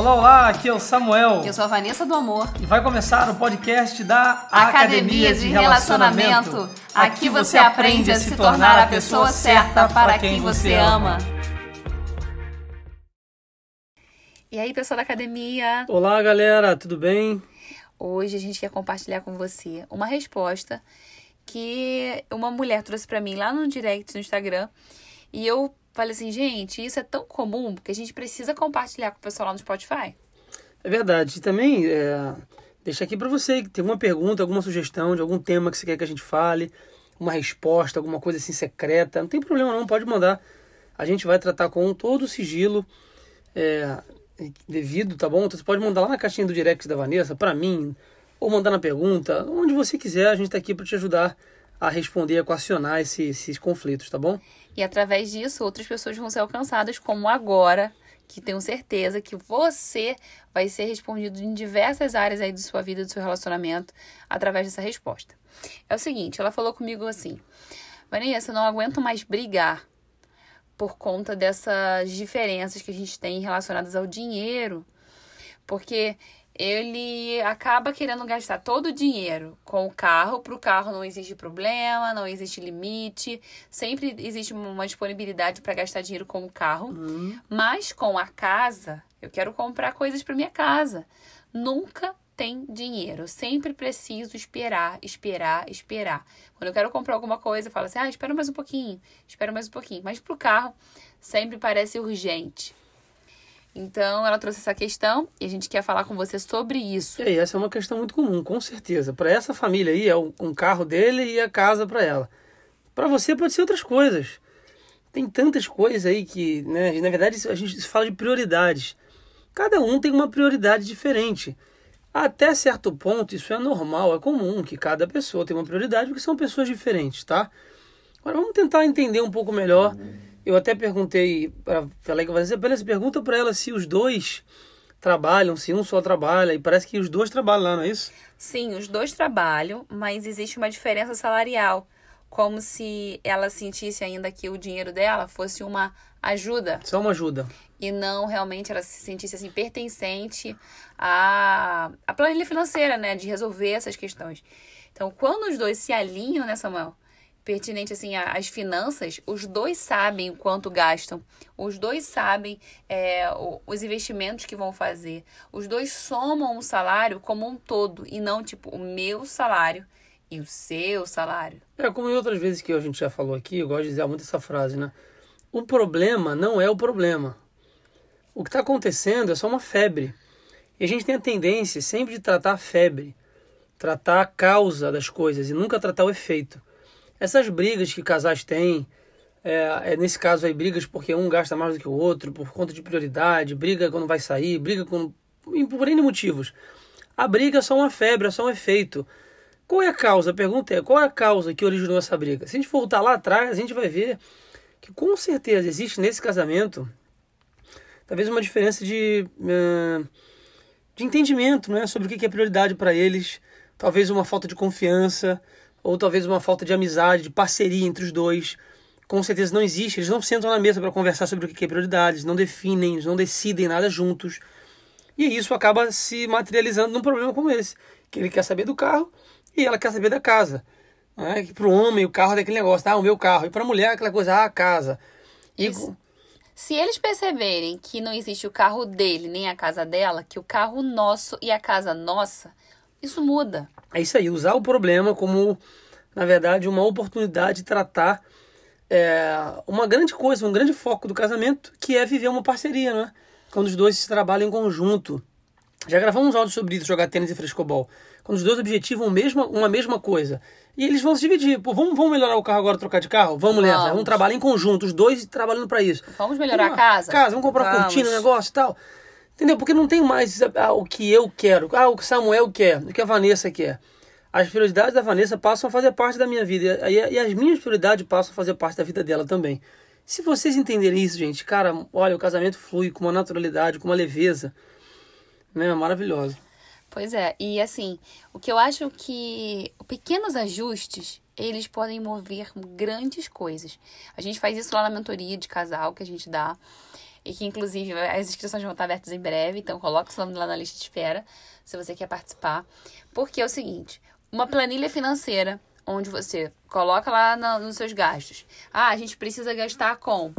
Olá, olá, aqui é o Samuel. Eu sou a Vanessa do Amor. E vai começar o podcast da Academia, de, Relacionamento. Aqui você aprende a se tornar a pessoa certa para quem você ama. E aí, pessoal da academia? Olá, galera, tudo bem? Hoje a gente quer compartilhar com você uma resposta que uma mulher trouxe para mim lá no direct no Instagram. E eu falei assim, gente, isso é tão comum que a gente precisa compartilhar com o pessoal lá no Spotify. É verdade. E também, é, deixa aqui para você que tem alguma pergunta, alguma sugestão de algum tema que você quer que a gente fale, uma resposta, alguma coisa assim secreta. Não tem problema não, pode mandar. A gente vai tratar com todo o sigilo é, devido, tá bom? Então você pode mandar lá na caixinha do direct da Vanessa, para mim, ou mandar na pergunta, onde você quiser, a gente está aqui para te ajudar a responder, a equacionar esses, esses conflitos, tá bom? E através disso, outras pessoas vão ser alcançadas, como agora, que tenho certeza que você vai ser respondido em diversas áreas aí de sua vida, do seu relacionamento, através dessa resposta. É o seguinte, ela falou comigo assim: Vanessa, eu não aguento mais brigar por conta dessas diferenças que a gente tem relacionadas ao dinheiro. Porque ele acaba querendo gastar todo o dinheiro com o carro. Para o carro não existe problema, não existe limite, sempre existe uma disponibilidade para gastar dinheiro com o carro. Uhum. Mas com a casa, eu quero comprar coisas para minha casa. Nunca tem dinheiro. Eu sempre preciso esperar, esperar, esperar. Quando eu quero comprar alguma coisa, eu falo assim: ah, espera mais um pouquinho, espera mais um pouquinho. Mas para o carro, sempre parece urgente. Então, ela trouxe essa questão e a gente quer falar com você sobre isso. E aí, essa é uma questão muito comum, com certeza. Para essa família aí, é um carro dele e a casa para ela. Para você, pode ser outras coisas. Tem tantas coisas aí que, né, na verdade, a gente fala de prioridades. Cada um tem uma prioridade diferente. Até certo ponto, isso é normal, é comum que cada pessoa tenha uma prioridade, porque são pessoas diferentes, tá? Agora vamos tentar entender um pouco melhor. Uhum eu até perguntei para falei que você apenas pergunta para ela se os dois trabalham, se um só trabalha, e parece que os dois trabalham lá, não é isso? Sim, os dois trabalham, mas existe uma diferença salarial, como se ela sentisse ainda que o dinheiro dela fosse uma ajuda. Só uma ajuda. E não realmente ela se sentisse assim pertencente à, à planilha financeira, né, de resolver essas questões. Então, quando os dois se alinham, né, Samuel? Pertinente assim às finanças, os dois sabem o quanto gastam, os dois sabem é, os investimentos que vão fazer, os dois somam o salário como um todo e não tipo o meu salário e o seu salário. É como em outras vezes que a gente já falou aqui, eu gosto de dizer muito essa frase, né? O problema não é o problema. O que está acontecendo é só uma febre. E a gente tem a tendência sempre de tratar a febre, tratar a causa das coisas e nunca tratar o efeito. Essas brigas que casais têm, é, é, nesse caso aí, brigas porque um gasta mais do que o outro, por conta de prioridade, briga quando vai sair, briga com, por N motivos. A briga é só uma febre, é só um efeito. Qual é a causa? A pergunta é, qual é a causa que originou essa briga? Se a gente voltar lá atrás, a gente vai ver que com certeza existe nesse casamento talvez uma diferença de, uh, de entendimento né, sobre o que é prioridade para eles, talvez uma falta de confiança, ou talvez uma falta de amizade, de parceria entre os dois. Com certeza não existe, eles não sentam na mesa para conversar sobre o que é prioridade, eles não definem, eles não decidem nada juntos. E isso acaba se materializando num problema como esse, que ele quer saber do carro e ela quer saber da casa. Né? Para o homem, o carro é aquele negócio, ah, o meu carro. E para a mulher, aquela coisa, ah, a casa. E... Isso. Se eles perceberem que não existe o carro dele nem a casa dela, que o carro nosso e a casa nossa, isso muda. É isso aí, usar o problema como, na verdade, uma oportunidade de tratar é, uma grande coisa, um grande foco do casamento, que é viver uma parceria, né? Quando os dois se trabalham em conjunto. Já gravamos um áudio sobre isso, jogar tênis e frescobol. Quando os dois objetivam mesma, uma mesma coisa. E eles vão se dividir. Pô, vamos, vamos melhorar o carro agora, trocar de carro? Vamos, vamos. nessa. Vamos trabalhar em conjunto, os dois trabalhando para isso. Vamos melhorar a casa? Casa, vamos comprar vamos. cortina, negócio e tal. Entendeu? Porque não tem mais ah, o que eu quero, ah, o que Samuel quer, o que a Vanessa quer. As prioridades da Vanessa passam a fazer parte da minha vida e, e as minhas prioridades passam a fazer parte da vida dela também. Se vocês entenderem isso, gente, cara, olha, o casamento flui com uma naturalidade, com uma leveza, né? Maravilhosa. Pois é, e assim, o que eu acho que pequenos ajustes, eles podem mover grandes coisas. A gente faz isso lá na mentoria de casal que a gente dá. E que inclusive as inscrições vão estar abertas em breve, então coloque seu nome lá na lista de espera se você quer participar. Porque é o seguinte, uma planilha financeira onde você coloca lá no, nos seus gastos. Ah, a gente precisa gastar com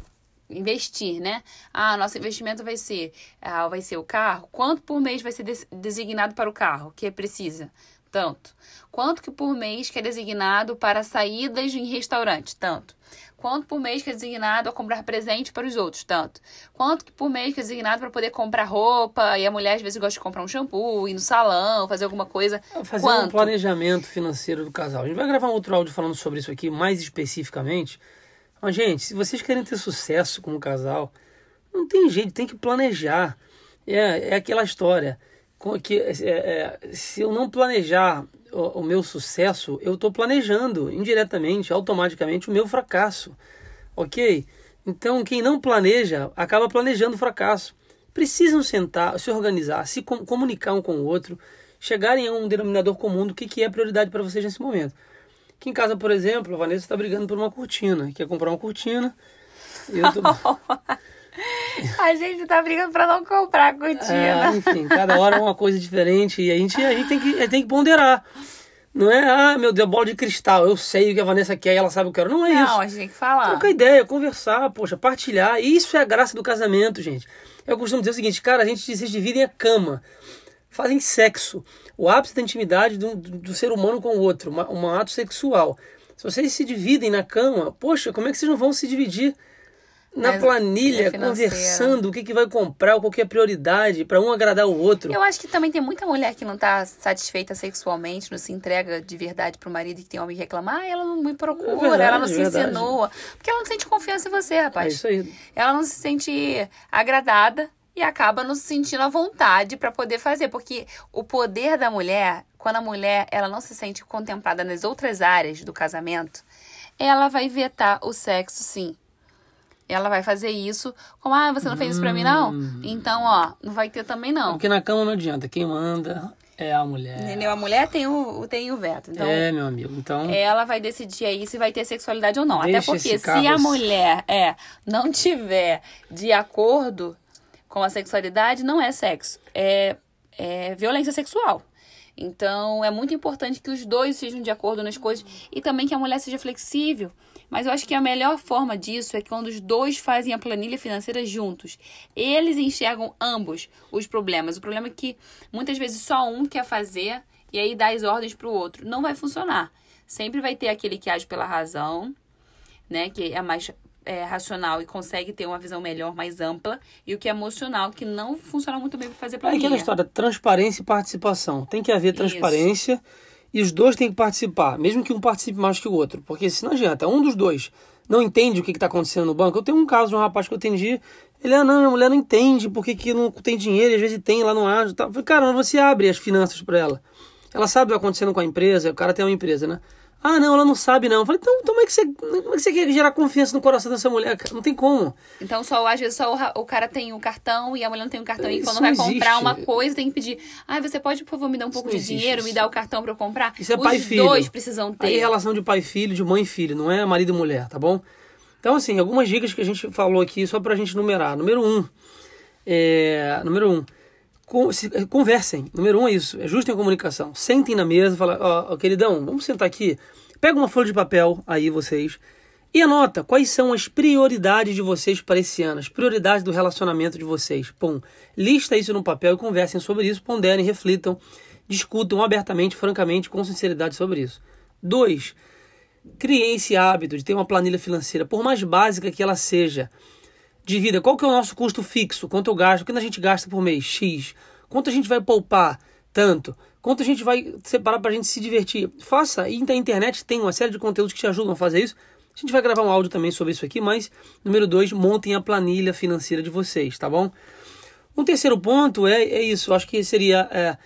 investir, né? Ah, nosso investimento vai ser, ah, vai ser o carro. Quanto por mês vai ser designado para o carro que precisa? Tanto. Quanto que por mês que é designado para saídas em restaurante? Tanto. Quanto por mês que é designado a comprar presente para os outros? Tanto. Quanto que por mês que é designado para poder comprar roupa? E a mulher às vezes gosta de comprar um shampoo, ir no salão, fazer alguma coisa. Fazer Quanto? um planejamento financeiro do casal. A gente vai gravar um outro áudio falando sobre isso aqui mais especificamente. Mas, gente, se vocês querem ter sucesso como casal, não tem jeito, tem que planejar. É, é aquela história que é, é, se eu não planejar o, o meu sucesso, eu estou planejando indiretamente, automaticamente, o meu fracasso. Ok? Então, quem não planeja acaba planejando o fracasso. Precisam sentar, se organizar, se com, comunicar um com o outro, chegarem a um denominador comum do que, que é prioridade para vocês nesse momento. Aqui em casa, por exemplo, a Vanessa está brigando por uma cortina, quer comprar uma cortina. Eu tô... A gente tá brigando pra não comprar a cortina. É, enfim, cada hora é uma coisa diferente e a gente, a gente tem, que, tem que ponderar. Não é, ah, meu Deus, bola de cristal, eu sei o que a Vanessa quer e ela sabe o que eu quero. Não é não, isso. Não, a gente tem que falar. Trocar ideia, conversar, poxa, partilhar. Isso é a graça do casamento, gente. Eu costumo dizer o seguinte, cara, a gente se divide a cama, fazem sexo. O ápice da intimidade do, do, do ser humano com o outro, um ato sexual. Se vocês se dividem na cama, poxa, como é que vocês não vão se dividir na Mas planilha, conversando o que, que vai comprar, qual que é a prioridade, para um agradar o outro. Eu acho que também tem muita mulher que não tá satisfeita sexualmente, não se entrega de verdade pro marido e que tem homem que reclama, ah, ela não me procura, é verdade, ela não se verdade. insinua. Porque ela não sente confiança em você, rapaz. É isso aí. Ela não se sente agradada e acaba não se sentindo à vontade para poder fazer, porque o poder da mulher, quando a mulher ela não se sente contemplada nas outras áreas do casamento, ela vai vetar o sexo sim. Ela vai fazer isso como, ah, você não fez isso pra mim, não? Hum. Então, ó, não vai ter também, não. Porque na cama não adianta. Quem manda é a mulher. Entendeu? A mulher tem o, tem o veto. Então, é, meu amigo. Então. Ela vai decidir aí se vai ter sexualidade ou não. Até porque se a mulher é, não tiver de acordo com a sexualidade, não é sexo. É, é violência sexual. Então, é muito importante que os dois sejam de acordo nas coisas e também que a mulher seja flexível. Mas eu acho que a melhor forma disso é quando os dois fazem a planilha financeira juntos. Eles enxergam ambos os problemas. O problema é que muitas vezes só um quer fazer e aí dá as ordens para o outro. Não vai funcionar. Sempre vai ter aquele que age pela razão, né? Que é mais é, racional e consegue ter uma visão melhor, mais ampla, e o que é emocional, que não funciona muito bem para fazer planilha. É aquela história, transparência e participação. Tem que haver transparência. Isso e os dois têm que participar, mesmo que um participe mais que o outro, porque se não adianta, um dos dois não entende o que está acontecendo no banco. Eu tenho um caso de um rapaz que eu atendi, ele, ah, não, minha mulher não entende porque que não tem dinheiro, às vezes tem lá no ágio. Tá. Cara, você abre as finanças para ela. Ela sabe o que está acontecendo com a empresa, o cara tem uma empresa, né? Ah, não, ela não sabe, não. Eu falei, então, então como, é que você, como é que você quer gerar confiança no coração dessa mulher? Não tem como. Então, só, às vezes, só o, o cara tem o um cartão e a mulher não tem o um cartão. Isso e quando vai existe. comprar uma coisa, tem que pedir. Ah, você pode, por favor, me dar um pouco de existe. dinheiro, me dar o cartão para eu comprar? Isso é Os pai e filho. Os dois precisam ter. Aí, relação de pai e filho, de mãe e filho, não é marido e mulher, tá bom? Então, assim, algumas dicas que a gente falou aqui, só pra gente numerar. Número um. É, número um. Conversem. Número um é isso. Ajustem a comunicação. Sentem na mesa falem, ó, oh, queridão, vamos sentar aqui Pega uma folha de papel aí vocês e anota quais são as prioridades de vocês para esse ano, as prioridades do relacionamento de vocês. Pum, lista isso no papel e conversem sobre isso, ponderem, reflitam, discutam abertamente, francamente, com sinceridade sobre isso. Dois, criem esse hábito de ter uma planilha financeira, por mais básica que ela seja. Divida qual que é o nosso custo fixo, quanto eu gasto, quanto a gente gasta por mês, X, quanto a gente vai poupar, tanto. Quanto a gente vai separar para a gente se divertir? Faça. E na internet tem uma série de conteúdos que te ajudam a fazer isso. A gente vai gravar um áudio também sobre isso aqui, mas número dois, montem a planilha financeira de vocês, tá bom? Um terceiro ponto é, é isso, acho que seria é,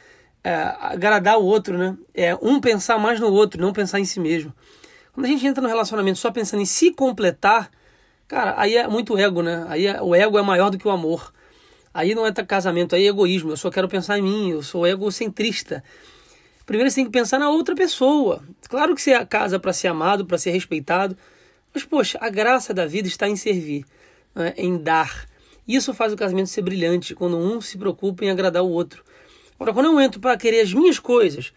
é, agradar o outro, né? É um pensar mais no outro, não pensar em si mesmo. Quando a gente entra no relacionamento só pensando em se completar, cara, aí é muito ego, né? Aí é, o ego é maior do que o amor. Aí não é casamento, aí é egoísmo. Eu só quero pensar em mim, eu sou egocentrista. Primeiro você tem que pensar na outra pessoa. Claro que você casa para ser amado, para ser respeitado. Mas, poxa, a graça da vida está em servir, né? em dar. Isso faz o casamento ser brilhante, quando um se preocupa em agradar o outro. Agora, quando eu entro para querer as minhas coisas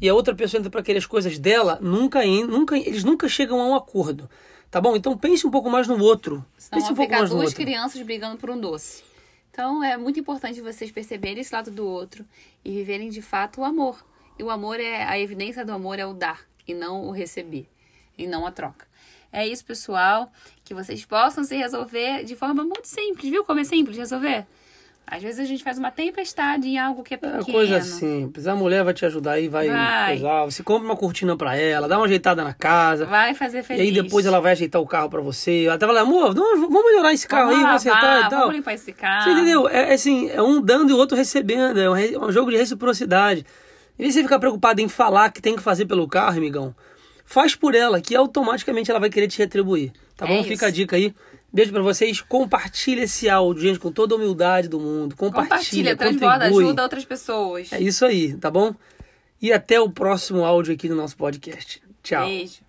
e a outra pessoa entra para querer as coisas dela, nunca, nunca, eles nunca chegam a um acordo. Tá bom? Então pense um pouco mais no outro. Senão pense um pouco mais no duas outro. crianças brigando por um doce. Então é muito importante vocês perceberem esse lado do outro e viverem de fato o amor. E o amor é a evidência do amor é o dar e não o receber, e não a troca. É isso, pessoal, que vocês possam se resolver de forma muito simples, viu? Como é simples de resolver. Às vezes a gente faz uma tempestade em algo que é É pequeno. coisa simples. A mulher vai te ajudar aí, vai, Vai. coisar. Você compra uma cortina pra ela, dá uma ajeitada na casa. Vai fazer E feliz. aí depois ela vai ajeitar o carro pra você. Ela até fala, amor, vamos melhorar esse carro vamos aí, vamos acertar e tal. Vamos limpar esse carro. Você entendeu? É, é assim, é um dando e o outro recebendo. É um, re- é um jogo de reciprocidade. Em vez de você ficar preocupado em falar que tem que fazer pelo carro, amigão, faz por ela, que automaticamente ela vai querer te retribuir. Tá É bom? isso. Fica a dica aí. Beijo pra vocês. Compartilha esse áudio, gente, com toda a humildade do mundo. Compartilha, Compartilha, transborda, ajuda outras pessoas. É isso aí, tá bom? E até o próximo áudio aqui no nosso podcast. Tchau. Beijo.